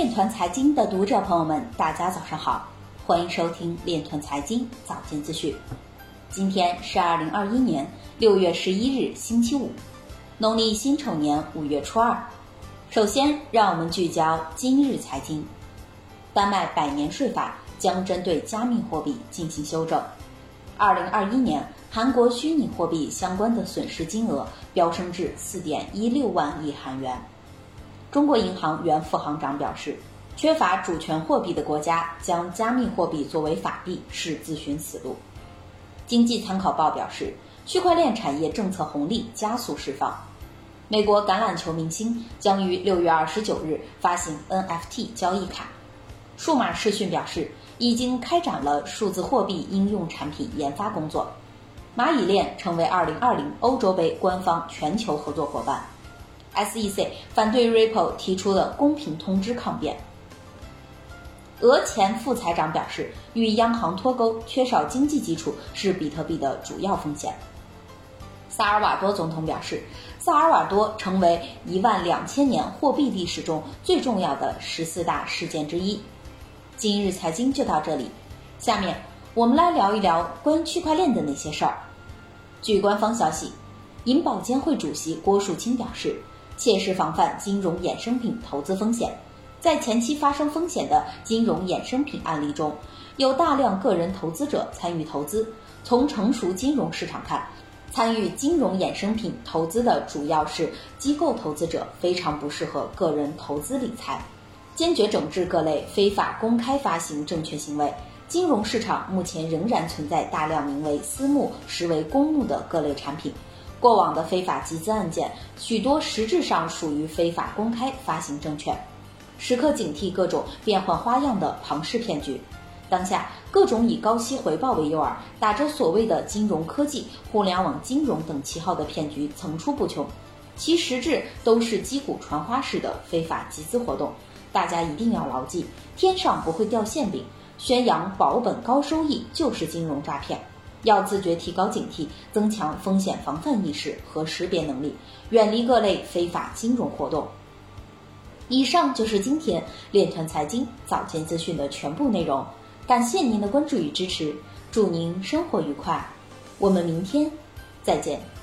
链团财经的读者朋友们，大家早上好，欢迎收听链团财经早间资讯。今天是二零二一年六月十一日，星期五，农历辛丑年五月初二。首先，让我们聚焦今日财经。丹麦百年税法将针对加密货币进行修正。二零二一年，韩国虚拟货币相关的损失金额飙升至四点一六万亿韩元。中国银行原副行长表示，缺乏主权货币的国家将加密货币作为法币是自寻死路。经济参考报表示，区块链产业政策红利加速释放。美国橄榄球明星将于六月二十九日发行 NFT 交易卡。数码视讯表示，已经开展了数字货币应用产品研发工作。蚂蚁链成为二零二零欧洲杯官方全球合作伙伴。SEC 反对 Ripple 提出的公平通知抗辩。俄前副财长表示，与央行脱钩、缺少经济基础是比特币的主要风险。萨尔瓦多总统表示，萨尔瓦多成为一万两千年货币历史中最重要的十四大事件之一。今日财经就到这里，下面我们来聊一聊关于区块链的那些事儿。据官方消息，银保监会主席郭树清表示。切实防范金融衍生品投资风险，在前期发生风险的金融衍生品案例中，有大量个人投资者参与投资。从成熟金融市场看，参与金融衍生品投资的主要是机构投资者，非常不适合个人投资理财。坚决整治各类非法公开发行证券行为。金融市场目前仍然存在大量名为私募实为公募的各类产品。过往的非法集资案件，许多实质上属于非法公开发行证券，时刻警惕各种变换花样的庞氏骗局。当下，各种以高息回报为诱饵，打着所谓的金融科技、互联网金融等旗号的骗局层出不穷，其实质都是击鼓传花式的非法集资活动。大家一定要牢记，天上不会掉馅饼，宣扬保本高收益就是金融诈骗。要自觉提高警惕，增强风险防范意识和识别能力，远离各类非法金融活动。以上就是今天链团财经早间资讯的全部内容，感谢您的关注与支持，祝您生活愉快，我们明天再见。